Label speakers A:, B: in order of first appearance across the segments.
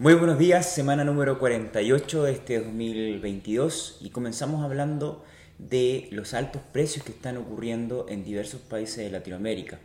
A: Muy buenos días, semana número 48 de este 2022 y comenzamos hablando de los altos precios que están ocurriendo en diversos países de Latinoamérica.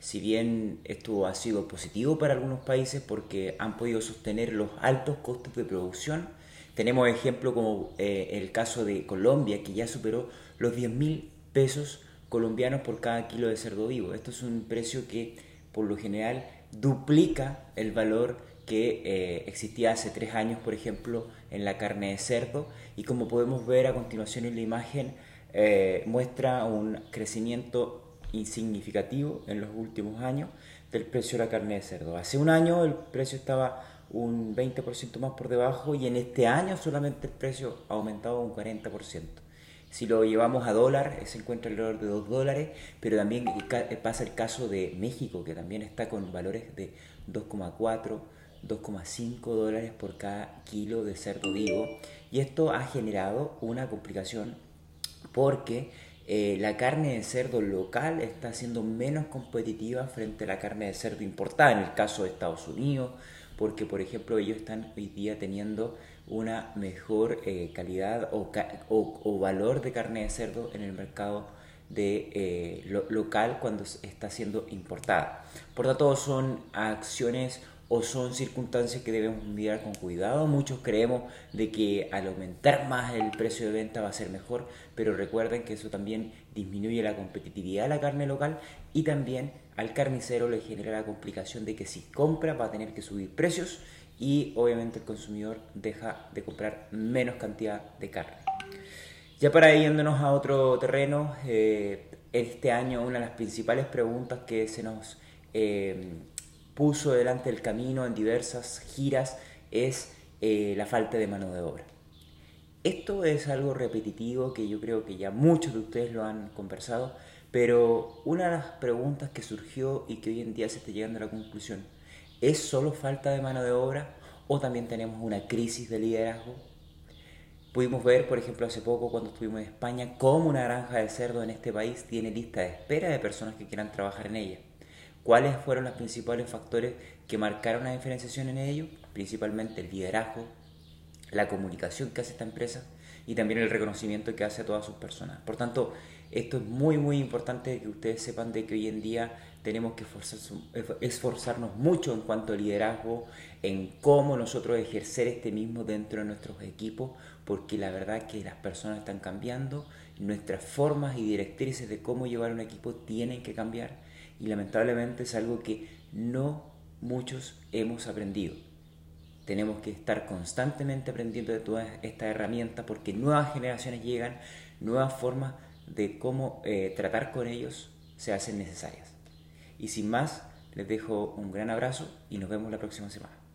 A: Si bien esto ha sido positivo para algunos países porque han podido sostener los altos costos de producción, tenemos ejemplo como eh, el caso de Colombia que ya superó los 10 mil pesos colombianos por cada kilo de cerdo vivo. Esto es un precio que por lo general duplica el valor que eh, existía hace tres años, por ejemplo, en la carne de cerdo y como podemos ver a continuación en la imagen, eh, muestra un crecimiento insignificativo en los últimos años del precio de la carne de cerdo. Hace un año el precio estaba un 20% más por debajo y en este año solamente el precio ha aumentado un 40%. Si lo llevamos a dólar, se encuentra alrededor de 2 dólares, pero también pasa el caso de México, que también está con valores de 2,4 2,5 dólares por cada kilo de cerdo vivo y esto ha generado una complicación porque eh, la carne de cerdo local está siendo menos competitiva frente a la carne de cerdo importada, en el caso de Estados Unidos, porque por ejemplo ellos están hoy día teniendo una mejor eh, calidad o, valor de carne de cerdo en el mercado de eh, local cuando está siendo importada. Por tanto, son acciones o son circunstancias que debemos mirar con cuidado. Muchos creemos de que al aumentar más el precio de venta va a ser mejor, pero recuerden que eso también disminuye la competitividad de la carne local y también al carnicero le genera la complicación de que si compra va a tener que subir precios y obviamente el consumidor deja de comprar menos cantidad de carne. Ya para yéndonos a otro terreno, eh, este año una de las principales preguntas que se nos eh, puso delante del camino en diversas giras es eh, la falta de mano de obra. Esto es algo repetitivo que yo creo que ya muchos de ustedes lo han conversado, pero una de las preguntas que surgió y que hoy en día se está llegando a la conclusión, ¿es solo falta de mano de obra o también tenemos una crisis de liderazgo? Pudimos ver, por ejemplo, hace poco cuando estuvimos en España, cómo una granja de cerdo en este país tiene lista de espera de personas que quieran trabajar en ella. ¿Cuáles fueron los principales factores que marcaron la diferenciación en ello? Principalmente el liderazgo, la comunicación que hace esta empresa y también el reconocimiento que hace a todas sus personas. Por tanto, esto es muy muy importante que ustedes sepan de que hoy en día tenemos que esforzarnos mucho en cuanto al liderazgo, en cómo nosotros ejercer este mismo dentro de nuestros equipos, porque la verdad que las personas están cambiando, nuestras formas y directrices de cómo llevar un equipo tienen que cambiar y lamentablemente es algo que no muchos hemos aprendido. Tenemos que estar constantemente aprendiendo de todas estas herramientas porque nuevas generaciones llegan, nuevas formas de cómo eh, tratar con ellos se hacen necesarias. Y sin más, les dejo un gran abrazo y nos vemos la próxima semana.